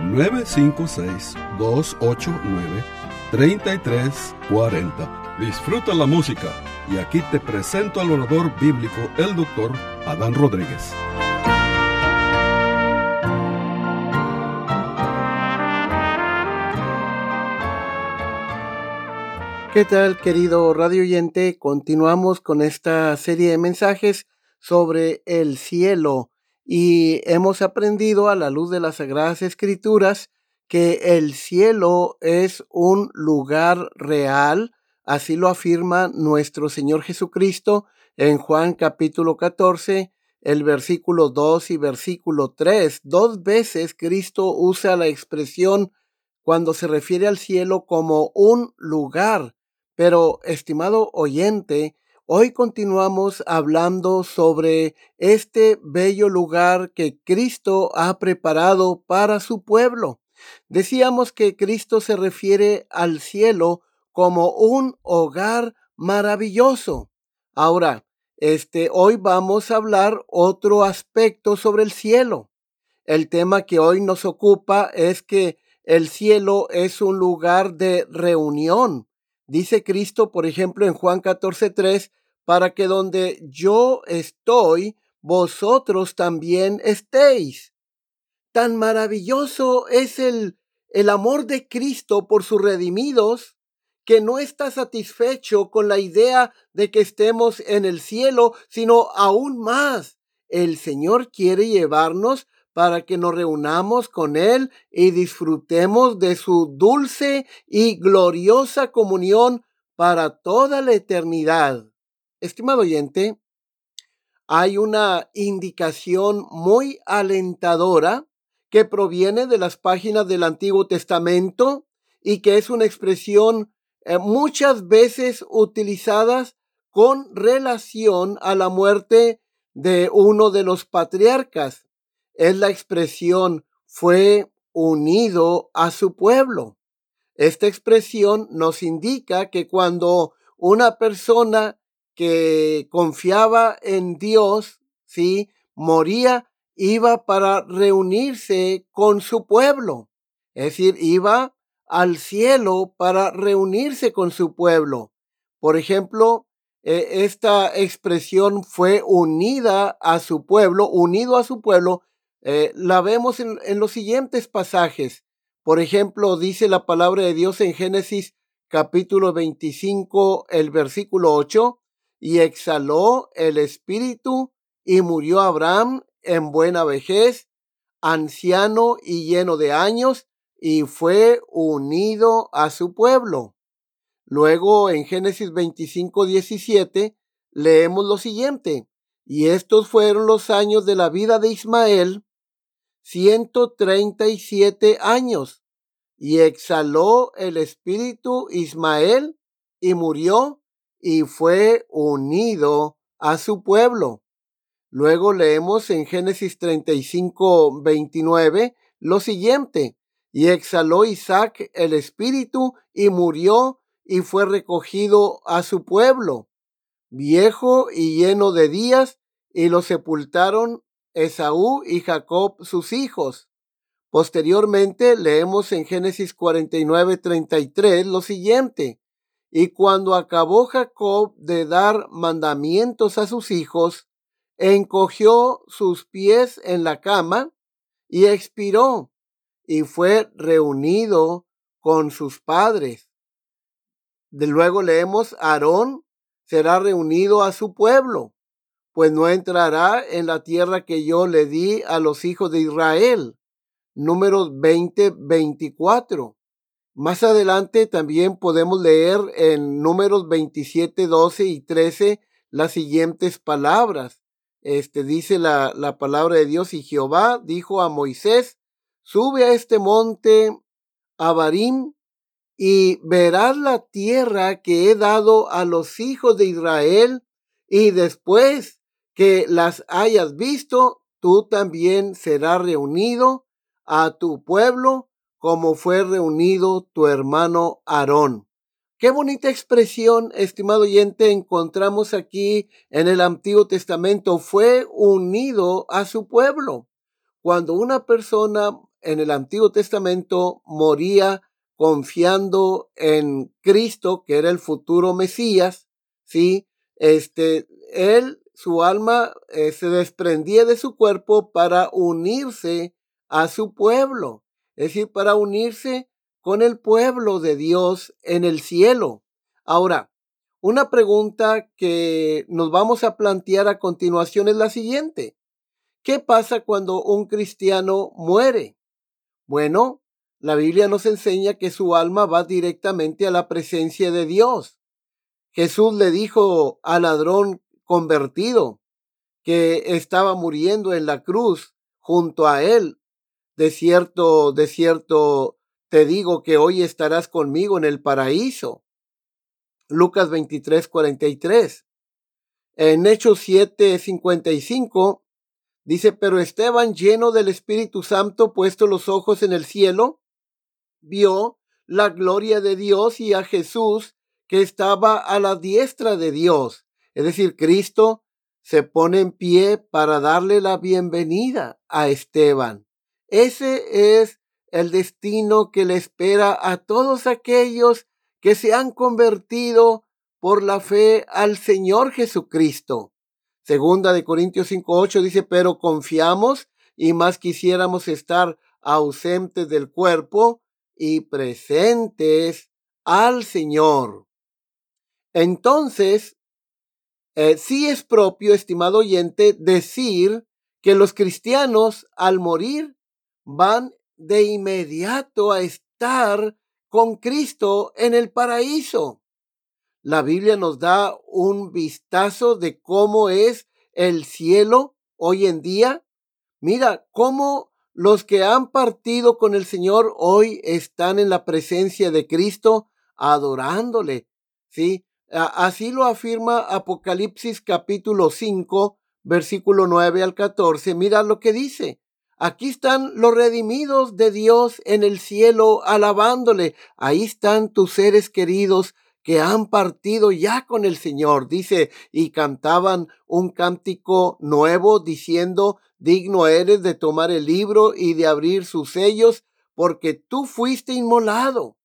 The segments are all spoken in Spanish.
956-289-3340. Disfruta la música y aquí te presento al orador bíblico, el doctor Adán Rodríguez. ¿Qué tal, querido radio oyente? Continuamos con esta serie de mensajes sobre el cielo y hemos aprendido a la luz de las Sagradas Escrituras que el cielo es un lugar real, así lo afirma nuestro Señor Jesucristo en Juan capítulo 14, el versículo 2 y versículo 3. Dos veces Cristo usa la expresión cuando se refiere al cielo como un lugar. Pero, estimado oyente, Hoy continuamos hablando sobre este bello lugar que Cristo ha preparado para su pueblo. Decíamos que Cristo se refiere al cielo como un hogar maravilloso. Ahora, este, hoy vamos a hablar otro aspecto sobre el cielo. El tema que hoy nos ocupa es que el cielo es un lugar de reunión. Dice Cristo, por ejemplo, en Juan 14:3, para que donde yo estoy, vosotros también estéis. Tan maravilloso es el, el amor de Cristo por sus redimidos, que no está satisfecho con la idea de que estemos en el cielo, sino aún más. El Señor quiere llevarnos para que nos reunamos con Él y disfrutemos de su dulce y gloriosa comunión para toda la eternidad. Estimado oyente, hay una indicación muy alentadora que proviene de las páginas del Antiguo Testamento y que es una expresión eh, muchas veces utilizadas con relación a la muerte de uno de los patriarcas. Es la expresión fue unido a su pueblo. Esta expresión nos indica que cuando una persona que confiaba en Dios, ¿sí? Moría, iba para reunirse con su pueblo. Es decir, iba al cielo para reunirse con su pueblo. Por ejemplo, e, esta expresión fue unida a su pueblo, unido a su pueblo, eh, la vemos en, en los siguientes pasajes. Por ejemplo, dice la palabra de Dios en Génesis capítulo 25, el versículo 8, y exhaló el espíritu y murió Abraham en buena vejez, anciano y lleno de años, y fue unido a su pueblo. Luego en Génesis 25, 17 leemos lo siguiente, y estos fueron los años de la vida de Ismael, 137 años, y exhaló el espíritu Ismael y murió y fue unido a su pueblo. Luego leemos en Génesis 35, 29 lo siguiente, y exhaló Isaac el espíritu y murió y fue recogido a su pueblo, viejo y lleno de días, y lo sepultaron Esaú y Jacob sus hijos. Posteriormente leemos en Génesis 49, 33 lo siguiente, y cuando acabó Jacob de dar mandamientos a sus hijos, encogió sus pies en la cama y expiró y fue reunido con sus padres. De luego leemos, Aarón será reunido a su pueblo, pues no entrará en la tierra que yo le di a los hijos de Israel. Números 20, 24. Más adelante también podemos leer en números 27, 12 y 13 las siguientes palabras. Este dice la, la palabra de Dios y Jehová dijo a Moisés, sube a este monte Abarim, y verás la tierra que he dado a los hijos de Israel, y después que las hayas visto, tú también serás reunido a tu pueblo como fue reunido tu hermano Aarón. Qué bonita expresión, estimado oyente, encontramos aquí en el Antiguo Testamento. Fue unido a su pueblo. Cuando una persona en el Antiguo Testamento moría confiando en Cristo, que era el futuro Mesías, ¿sí? Este, él, su alma eh, se desprendía de su cuerpo para unirse a su pueblo, es decir, para unirse con el pueblo de Dios en el cielo. Ahora, una pregunta que nos vamos a plantear a continuación es la siguiente. ¿Qué pasa cuando un cristiano muere? Bueno, la Biblia nos enseña que su alma va directamente a la presencia de Dios. Jesús le dijo al ladrón convertido que estaba muriendo en la cruz junto a él. De cierto, de cierto, te digo que hoy estarás conmigo en el paraíso. Lucas 23, 43. En Hechos 7, 55 Dice, pero Esteban, lleno del Espíritu Santo, puesto los ojos en el cielo, vio la gloria de Dios y a Jesús que estaba a la diestra de Dios. Es decir, Cristo se pone en pie para darle la bienvenida a Esteban. Ese es el destino que le espera a todos aquellos que se han convertido por la fe al Señor Jesucristo. Segunda de Corintios 5.8 dice, pero confiamos y más quisiéramos estar ausentes del cuerpo y presentes al Señor. Entonces, eh, sí es propio, estimado oyente, decir que los cristianos al morir van de inmediato a estar con Cristo en el paraíso la Biblia nos da un vistazo de cómo es el cielo hoy en día. Mira cómo los que han partido con el Señor hoy están en la presencia de Cristo adorándole. ¿Sí? Así lo afirma Apocalipsis capítulo 5, versículo 9 al 14. Mira lo que dice. Aquí están los redimidos de Dios en el cielo alabándole. Ahí están tus seres queridos que han partido ya con el Señor, dice, y cantaban un cántico nuevo diciendo, digno eres de tomar el libro y de abrir sus sellos, porque tú fuiste inmolado,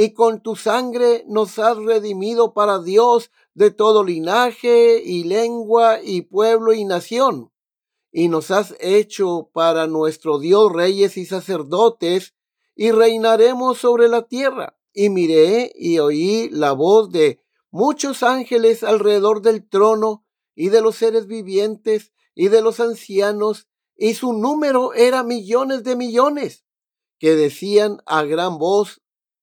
y con tu sangre nos has redimido para Dios de todo linaje y lengua y pueblo y nación, y nos has hecho para nuestro Dios reyes y sacerdotes, y reinaremos sobre la tierra. Y miré y oí la voz de muchos ángeles alrededor del trono y de los seres vivientes y de los ancianos, y su número era millones de millones, que decían a gran voz,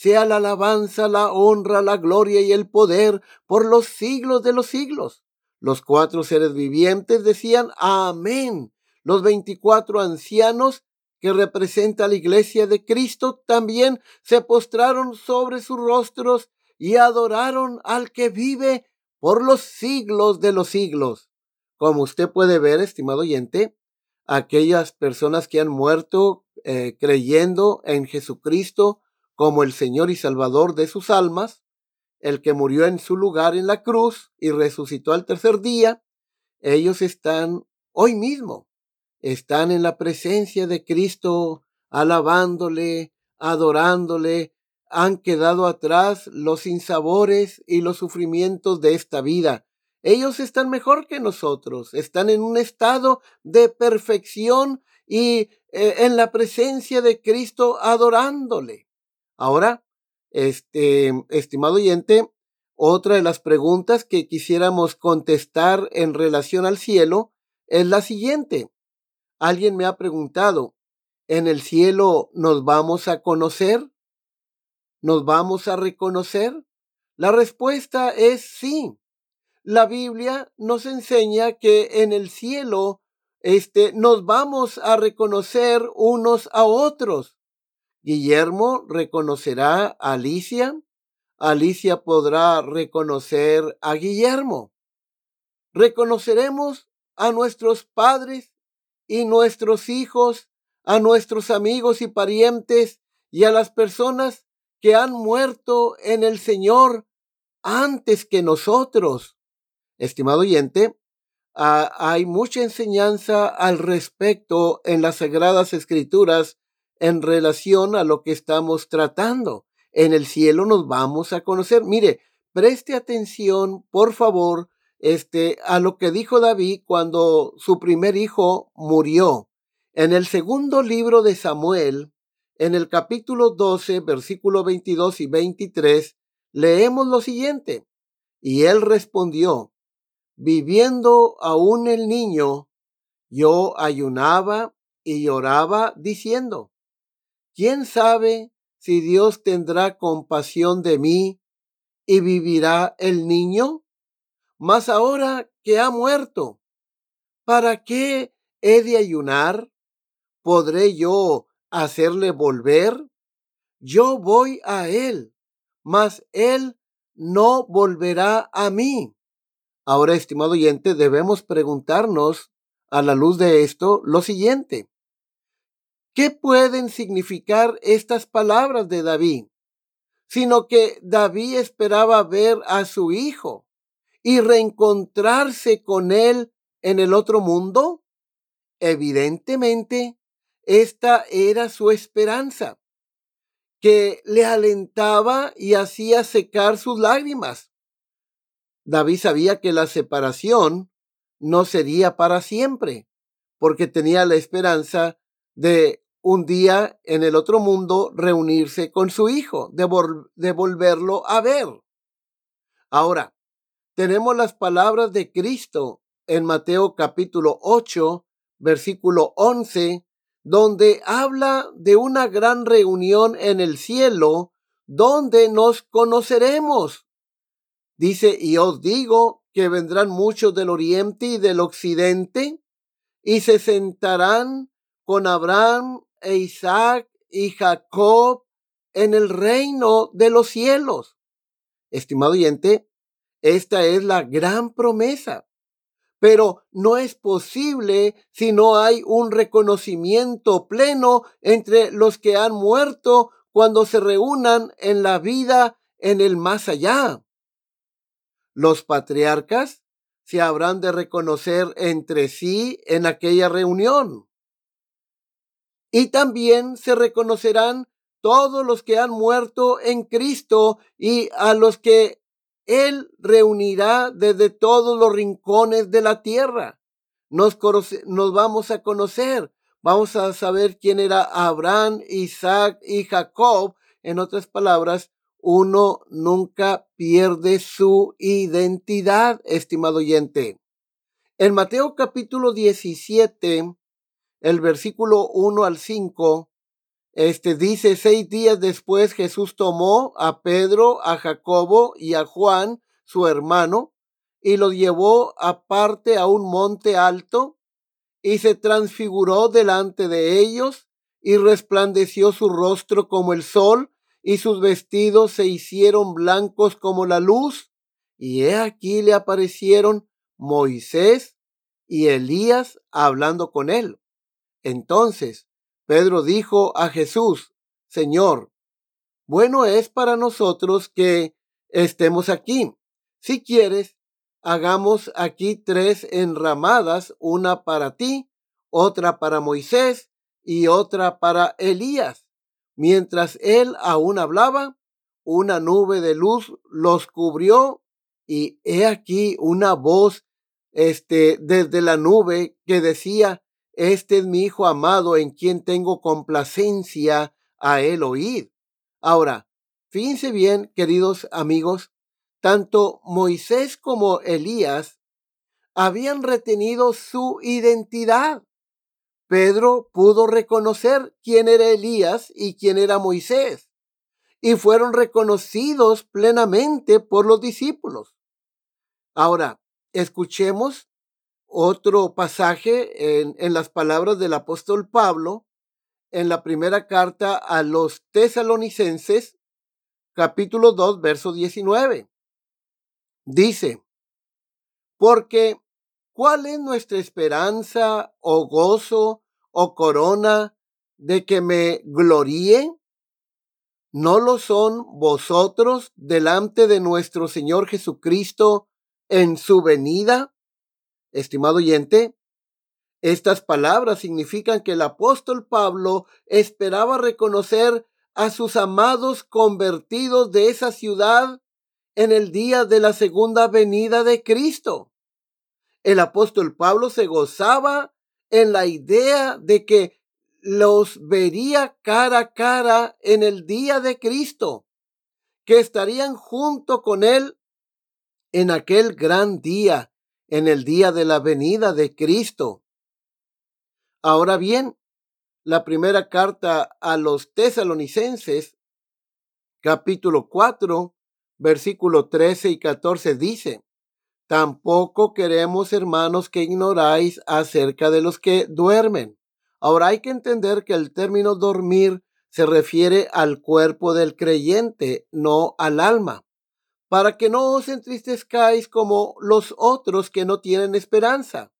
sea la alabanza, la honra, la gloria y el poder por los siglos de los siglos. Los cuatro seres vivientes decían Amén. Los veinticuatro ancianos que representa la iglesia de Cristo, también se postraron sobre sus rostros y adoraron al que vive por los siglos de los siglos. Como usted puede ver, estimado oyente, aquellas personas que han muerto eh, creyendo en Jesucristo como el Señor y Salvador de sus almas, el que murió en su lugar en la cruz y resucitó al tercer día, ellos están hoy mismo están en la presencia de Cristo, alabándole, adorándole, han quedado atrás los sinsabores y los sufrimientos de esta vida. Ellos están mejor que nosotros, están en un estado de perfección y eh, en la presencia de Cristo adorándole. Ahora, Este, estimado oyente, otra de las preguntas que quisiéramos contestar en relación al cielo es la siguiente. Alguien me ha preguntado, ¿en el cielo nos vamos a conocer? ¿Nos vamos a reconocer? La respuesta es sí. La Biblia nos enseña que en el cielo este, nos vamos a reconocer unos a otros. Guillermo reconocerá a Alicia, Alicia podrá reconocer a Guillermo. Reconoceremos a nuestros padres y nuestros hijos, a nuestros amigos y parientes y a las personas que han muerto en el Señor antes que nosotros. Estimado oyente, hay mucha enseñanza al respecto en las Sagradas Escrituras en relación a lo que estamos tratando. En el cielo nos vamos a conocer. Mire, preste atención, por favor, este, a lo que dijo David cuando su primer hijo murió. En el segundo libro de Samuel, en el capítulo 12, versículo 22 y 23, leemos lo siguiente. Y él respondió, viviendo aún el niño, yo ayunaba y lloraba diciendo, ¿quién sabe si Dios tendrá compasión de mí y vivirá el niño? Mas ahora que ha muerto, ¿para qué he de ayunar? ¿Podré yo hacerle volver? Yo voy a él, mas él no volverá a mí. Ahora, estimado oyente, debemos preguntarnos a la luz de esto lo siguiente. ¿Qué pueden significar estas palabras de David? Sino que David esperaba ver a su hijo y reencontrarse con él en el otro mundo. Evidentemente, esta era su esperanza, que le alentaba y hacía secar sus lágrimas. David sabía que la separación no sería para siempre, porque tenía la esperanza de un día en el otro mundo reunirse con su hijo, de, volverlo a ver. Ahora, tenemos las palabras de Cristo en Mateo capítulo 8, versículo 11, donde habla de una gran reunión en el cielo donde nos conoceremos. Dice, y os digo que vendrán muchos del oriente y del occidente y se sentarán con Abraham e Isaac y Jacob en el reino de los cielos. Estimado oyente, esta es la gran promesa. Pero no es posible si no hay un reconocimiento pleno entre los que han muerto cuando se reúnan en la vida en el más allá. Los patriarcas se habrán de reconocer entre sí en aquella reunión. Y también se reconocerán todos los que han muerto en Cristo y a los que Él reunirá desde todos los rincones de la tierra. Nos, vamos a conocer, vamos a saber quién era Abraham, Isaac y Jacob. En otras palabras, uno nunca pierde su identidad, estimado oyente. En Mateo capítulo 17, el versículo 1 al 5, este dice, seis días después Jesús tomó a Pedro, a Jacobo y a Juan, su hermano, y los llevó aparte a un monte alto, y se transfiguró delante de ellos, y resplandeció su rostro como el sol, y sus vestidos se hicieron blancos como la luz, y he aquí le aparecieron Moisés y Elías hablando con él. Entonces Pedro dijo a Jesús, Señor, bueno es para nosotros que estemos aquí. Si quieres, hagamos aquí tres enramadas, una para ti, otra para Moisés y otra para Elías. Mientras él aún hablaba, una nube de luz los cubrió y he aquí una voz este desde la nube que decía este es mi hijo amado en quien tengo complacencia a él oír. Ahora, fíjense bien, queridos amigos, tanto Moisés como Elías habían retenido su identidad. Pedro pudo reconocer quién era Elías y quién era Moisés, y fueron reconocidos plenamente por los discípulos. Ahora, escuchemos otro pasaje en, en, las palabras del apóstol Pablo en la primera carta a los tesalonicenses, capítulo 2, verso 19. Dice, porque ¿cuál es nuestra esperanza o gozo o corona de que me gloríe? ¿No lo son vosotros delante de nuestro Señor Jesucristo en su venida? Estimado oyente, estas palabras significan que el apóstol Pablo esperaba reconocer a sus amados convertidos de esa ciudad en el día de la segunda venida de Cristo. El apóstol Pablo se gozaba en la idea de que los vería cara a cara en el día de Cristo, que estarían junto con él en aquel gran día, en el día de la venida de Cristo. Ahora bien, la primera carta a los tesalonicenses, capítulo 4, versículo 13 y 14 dice, Tampoco queremos, hermanos, que ignoráis acerca de los que duermen Ahora hay que entender que el término dormir se refiere al cuerpo del creyente, no al alma, para que no os entristezcáis como los otros que no tienen esperanza.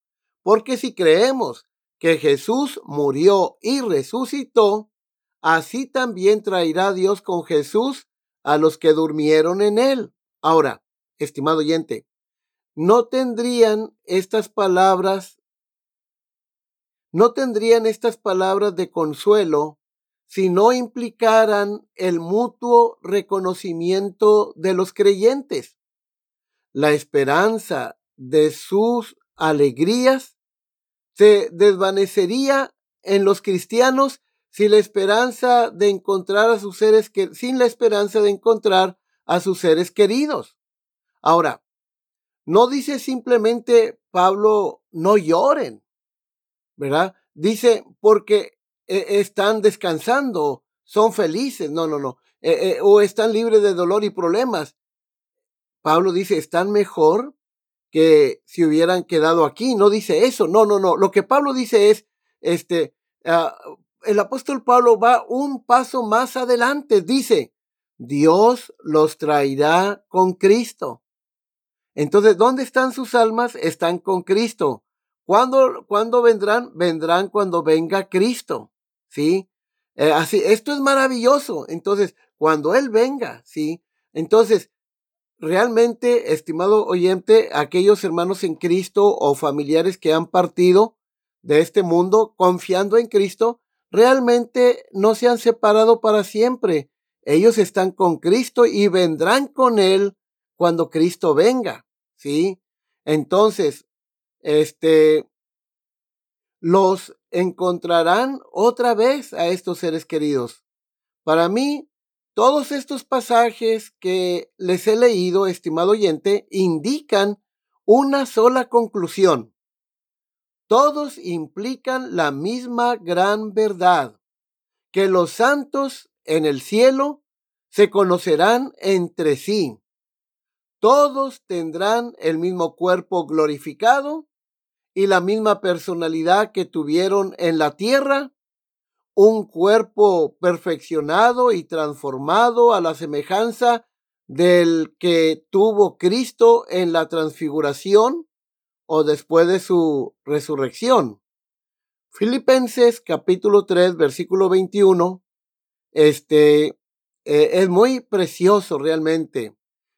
Porque si creemos que Jesús murió y resucitó, así también traerá Dios con Jesús a los que durmieron en él. Ahora, estimado oyente, ¿no tendrían estas palabras no tendrían estas palabras de consuelo si no implicaran el mutuo reconocimiento de los creyentes. La esperanza de sus alegrías se desvanecería en los cristianos si la esperanza de encontrar a sus seres que sin la esperanza de encontrar a sus seres queridos. Ahora, no dice simplemente Pablo no lloren. ¿verdad? Dice, porque están descansando, son felices, no, no, no, eh, eh, o están libres de dolor y problemas. Pablo dice, están mejor que si hubieran quedado aquí. No dice eso, no, no, no. Lo que Pablo dice es, este, ah, el apóstol Pablo va un paso más adelante. Dice, Dios los traerá con Cristo. Entonces, ¿dónde están sus almas? Están con Cristo. ¿Cuándo, vendrán? Vendrán cuando venga Cristo, ¿sí? Eh, así, esto es maravilloso. Entonces, cuando Él venga, ¿sí? Entonces, realmente, estimado oyente, aquellos hermanos en Cristo o familiares que han partido de este mundo confiando en Cristo, realmente no se han separado para siempre. Ellos están con Cristo y vendrán con Él cuando Cristo venga, ¿sí? Entonces, este, los encontrarán otra vez a estos seres queridos. Para mí, todos estos pasajes que les he leído, estimado oyente, indican una sola conclusión. Todos implican la misma gran verdad, que los santos en el cielo se conocerán entre sí. Todos tendrán el mismo cuerpo glorificado y la misma personalidad que tuvieron en la tierra, un cuerpo perfeccionado y transformado a la semejanza del que tuvo Cristo en la transfiguración o después de su resurrección. Filipenses capítulo 3 versículo 21, este eh, es muy precioso realmente.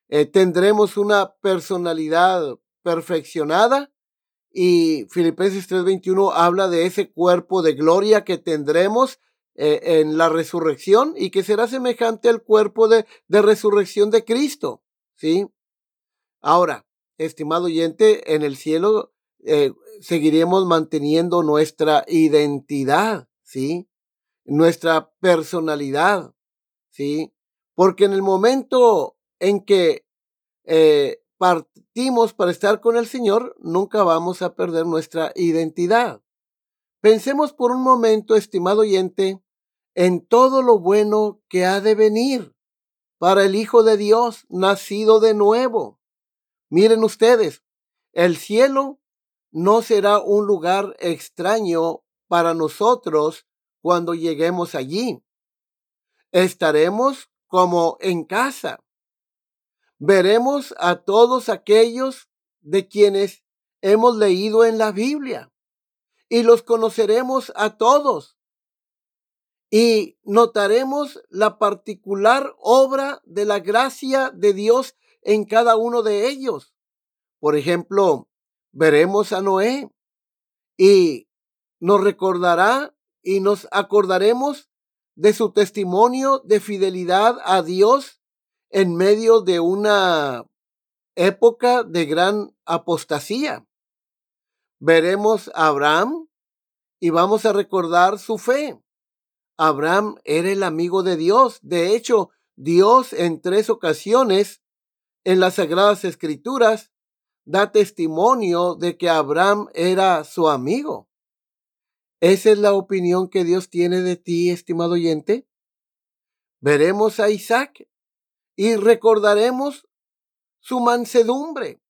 Eh, tendremos una personalidad perfeccionada y Filipenses 3:21 habla de ese cuerpo de gloria que tendremos eh, en la resurrección y que será semejante al cuerpo de, de resurrección de Cristo. ¿Sí? Ahora, estimado oyente, en el cielo eh, seguiremos manteniendo nuestra identidad, ¿sí? Nuestra personalidad, ¿sí? Porque en el momento en que eh, partimos para estar con el Señor, nunca vamos a perder nuestra identidad. Pensemos por un momento, estimado oyente, en todo lo bueno que ha de venir para el Hijo de Dios, nacido de nuevo. Miren ustedes, el cielo no será un lugar extraño para nosotros cuando lleguemos allí. Estaremos como en casa. Veremos a todos aquellos de quienes hemos leído en la Biblia y los conoceremos a todos y notaremos la particular obra de la gracia de Dios en cada uno de ellos. Por ejemplo, veremos a Noé y nos recordará y nos acordaremos de su testimonio de fidelidad a Dios en medio de una época de gran apostasía. Veremos a Abraham y vamos a recordar su fe. Abraham era el amigo de Dios. De hecho, Dios en tres ocasiones en las Sagradas Escrituras da testimonio de que Abraham era su amigo. ¿Esa es la opinión que Dios tiene de ti, estimado oyente? Veremos a Isaac y recordaremos su mansedumbre.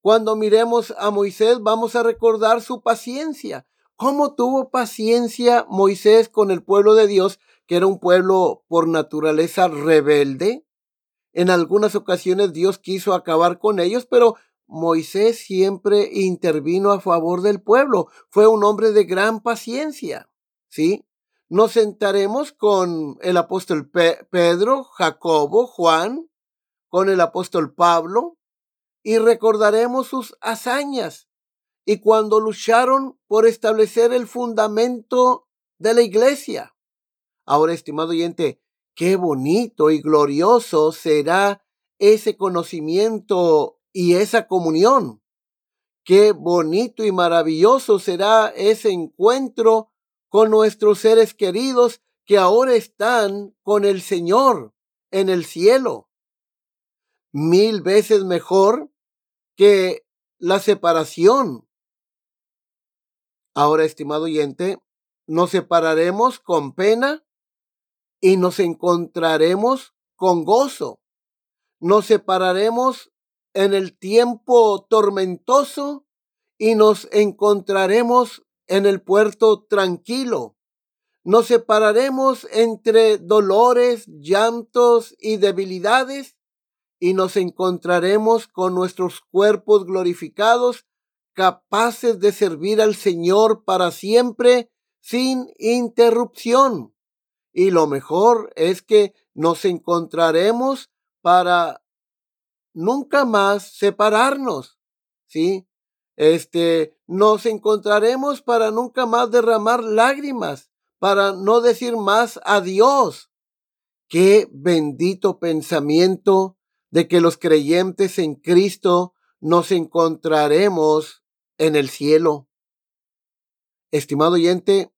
Cuando miremos a Moisés, vamos a recordar su paciencia. ¿Cómo tuvo paciencia Moisés con el pueblo de Dios, que era un pueblo por naturaleza rebelde? En algunas ocasiones Dios quiso acabar con ellos, pero Moisés siempre intervino a favor del pueblo. Fue un hombre de gran paciencia. ¿Sí? Nos sentaremos con el apóstol Pedro, Jacobo, Juan, con el apóstol Pablo y recordaremos sus hazañas y cuando lucharon por establecer el fundamento de la iglesia. Ahora, estimado oyente, qué bonito y glorioso será ese conocimiento y esa comunión. Qué bonito y maravilloso será ese encuentro con nuestros seres queridos que ahora están con el Señor en el cielo. Mil veces mejor que la separación. Ahora, estimado oyente, nos separaremos con pena y nos encontraremos con gozo. Nos separaremos en el tiempo tormentoso y nos encontraremos en el puerto tranquilo. Nos separaremos entre dolores, llantos y debilidades y nos encontraremos con nuestros cuerpos glorificados, capaces de servir al Señor para siempre sin interrupción. Y lo mejor es que nos encontraremos para nunca más separarnos, ¿sí? Este, nos encontraremos para nunca más derramar lágrimas, para no decir más adiós. Qué bendito pensamiento de que los creyentes en Cristo nos encontraremos en el cielo. Estimado oyente,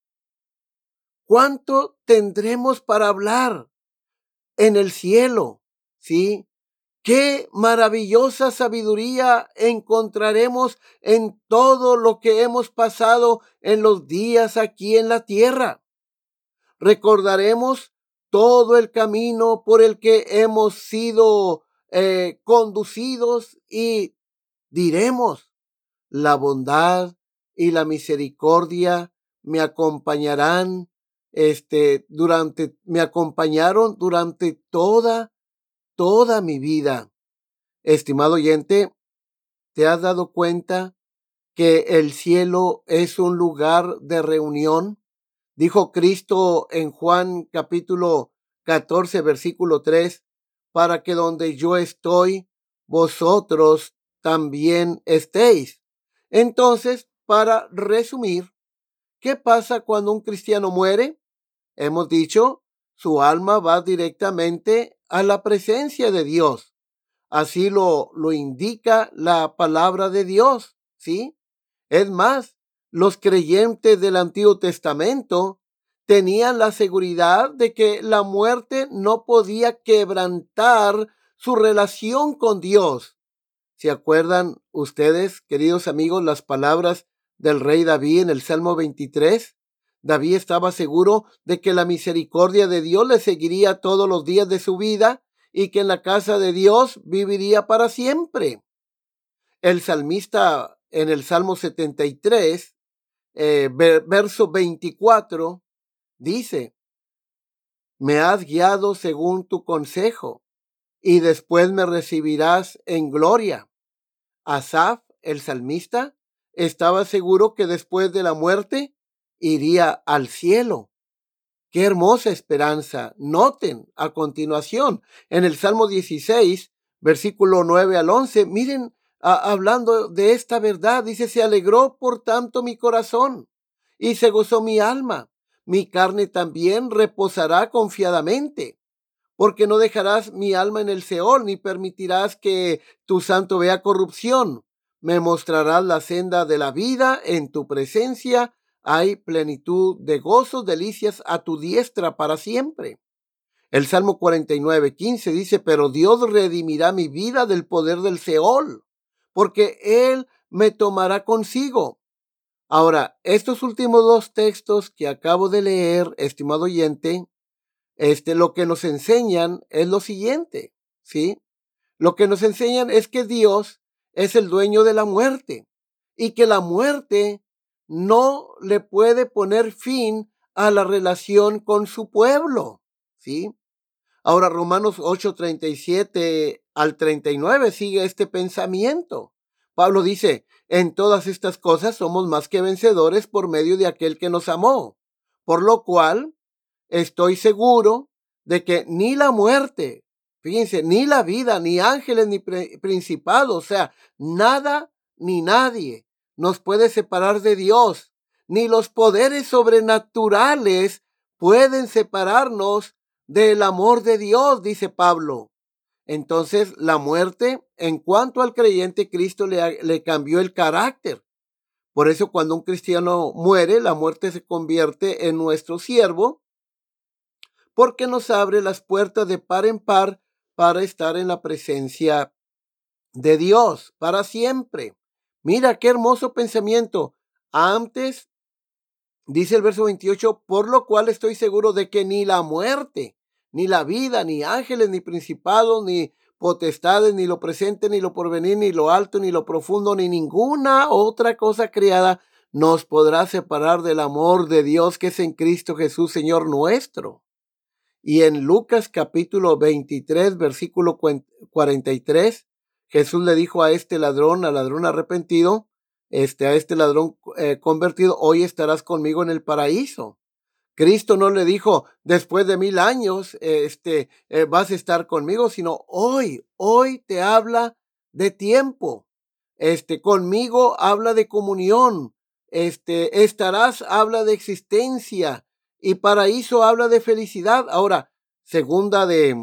¿cuánto tendremos para hablar en el cielo? ¿Sí? Qué maravillosa sabiduría encontraremos en todo lo que hemos pasado en los días aquí en la tierra. Recordaremos todo el camino por el que hemos sido eh, conducidos y diremos, la bondad y la misericordia me acompañarán este durante me acompañaron durante toda toda mi vida. Estimado oyente, ¿te has dado cuenta que el cielo es un lugar de reunión? Dijo Cristo en Juan capítulo 14, versículo 3, para que donde yo estoy, vosotros también estéis. Entonces, para resumir, ¿qué pasa cuando un cristiano muere? Hemos dicho, su alma va directamente a la presencia de Dios. Así lo, lo indica la palabra de Dios, ¿sí? Es más, los creyentes del Antiguo Testamento tenían la seguridad de que la muerte no podía quebrantar su relación con Dios. ¿Se acuerdan ustedes, queridos amigos, las palabras del rey David en el Salmo 23? David estaba seguro de que la misericordia de Dios le seguiría todos los días de su vida y que en la casa de Dios viviría para siempre. El salmista en el Salmo 73, eh, verso 24, dice, me has guiado según tu consejo y después me recibirás en gloria. Asaf, el salmista, estaba seguro que después de la muerte iría al cielo. Qué hermosa esperanza. Noten a continuación en el Salmo 16, versículo 9 al 11, miren, hablando de esta verdad, dice, se alegró por tanto mi corazón y se gozó mi alma. Mi carne también reposará confiadamente, porque no dejarás mi alma en el Seol, ni permitirás que tu santo vea corrupción. Me mostrarás la senda de la vida en tu presencia hay plenitud de gozos, delicias a tu diestra para siempre. El Salmo 49, 15 dice, pero Dios redimirá mi vida del poder del Seol, porque Él me tomará consigo. Ahora, estos últimos dos textos que acabo de leer, estimado oyente, este, lo que nos enseñan es lo siguiente, ¿sí? Lo que nos enseñan es que Dios es el dueño de la muerte y que la muerte no le puede poner fin a la relación con su pueblo. ¿Sí? Ahora Romanos 8, 37 al 39 sigue este pensamiento. Pablo dice, en todas estas cosas somos más que vencedores por medio de aquel que nos amó. Por lo cual, estoy seguro de que ni la muerte, fíjense, ni la vida, ni ángeles, ni principados, o sea, nada ni nadie nos puede separar de Dios, ni los poderes sobrenaturales pueden separarnos del amor de Dios, dice Pablo. Entonces, la muerte, en cuanto al creyente, Cristo le, cambió el carácter. Por eso, cuando un cristiano muere, la muerte se convierte en nuestro siervo, porque nos abre las puertas de par en par para estar en la presencia de Dios para siempre. Mira qué hermoso pensamiento. Antes, dice el verso 28, por lo cual estoy seguro de que ni la muerte, ni la vida, ni ángeles, ni principados, ni potestades, ni lo presente, ni lo porvenir, ni lo alto, ni lo profundo, ni ninguna otra cosa creada nos podrá separar del amor de Dios que es en Cristo Jesús, Señor nuestro. Y en Lucas capítulo 23, versículo 43, Jesús le dijo a este ladrón, al ladrón arrepentido, este, a este ladrón eh, convertido, hoy estarás conmigo en el paraíso. Cristo no le dijo, después de mil años, este, eh, vas a estar conmigo, sino hoy, hoy te habla de tiempo. Este, conmigo habla de comunión. Este, estarás habla de existencia y paraíso habla de felicidad. Ahora, segunda de,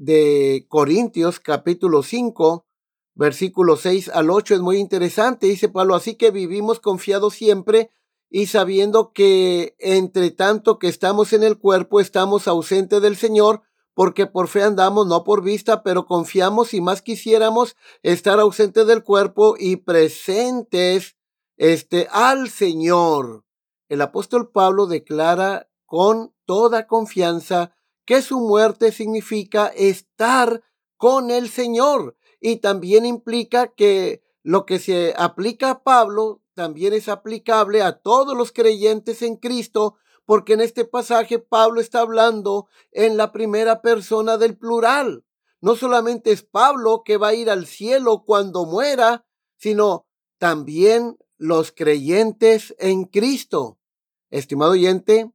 de Corintios capítulo 5, versículo 6 al 8 es muy interesante. Dice Pablo, así que vivimos confiados siempre y sabiendo que entre tanto que estamos en el cuerpo estamos ausentes del Señor, porque por fe andamos, no por vista, pero confiamos y más quisiéramos estar ausentes del cuerpo y presentes este, al Señor. El apóstol Pablo declara con toda confianza que su muerte significa estar con el Señor y también implica que lo que se aplica a Pablo también es aplicable a todos los creyentes en Cristo, porque en este pasaje Pablo está hablando en la primera persona del plural. No solamente es Pablo que va a ir al cielo cuando muera, sino también los creyentes en Cristo. Estimado oyente,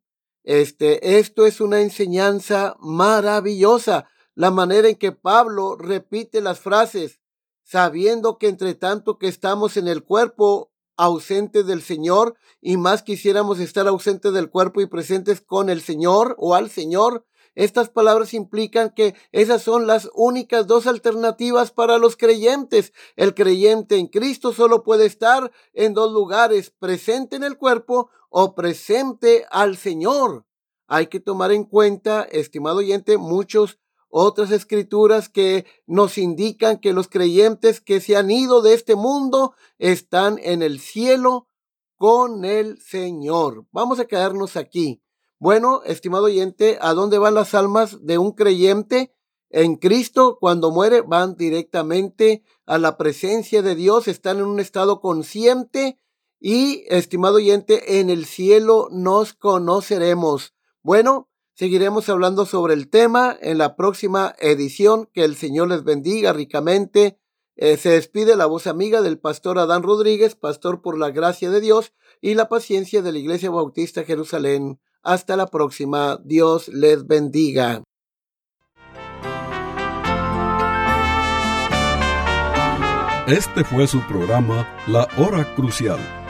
este, esto es una enseñanza maravillosa. La manera en que Pablo repite las frases, sabiendo que entre tanto que estamos en el cuerpo ausentes del Señor y más quisiéramos estar ausentes del cuerpo y presentes con el Señor o al Señor, estas palabras implican que esas son las únicas dos alternativas para los creyentes. El creyente en Cristo solo puede estar en dos lugares, presente en el cuerpo o presente al Señor. Hay que tomar en cuenta, estimado oyente, muchos otras escrituras que nos indican que los creyentes que se han ido de este mundo están en el cielo con el Señor. Vamos a quedarnos aquí. Bueno, estimado oyente, ¿a dónde van las almas de un creyente? En Cristo, cuando muere, van directamente a la presencia de Dios, están en un estado consciente y, estimado oyente, en el cielo nos conoceremos. Bueno, seguiremos hablando sobre el tema en la próxima edición. Que el Señor les bendiga ricamente. Eh, se despide la voz amiga del pastor Adán Rodríguez, pastor por la gracia de Dios y la paciencia de la Iglesia Bautista Jerusalén. Hasta la próxima. Dios les bendiga. Este fue su programa La Hora Crucial.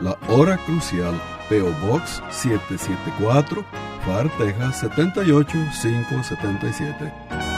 la Hora Crucial, PO Box 774, FAR, Texas 78577.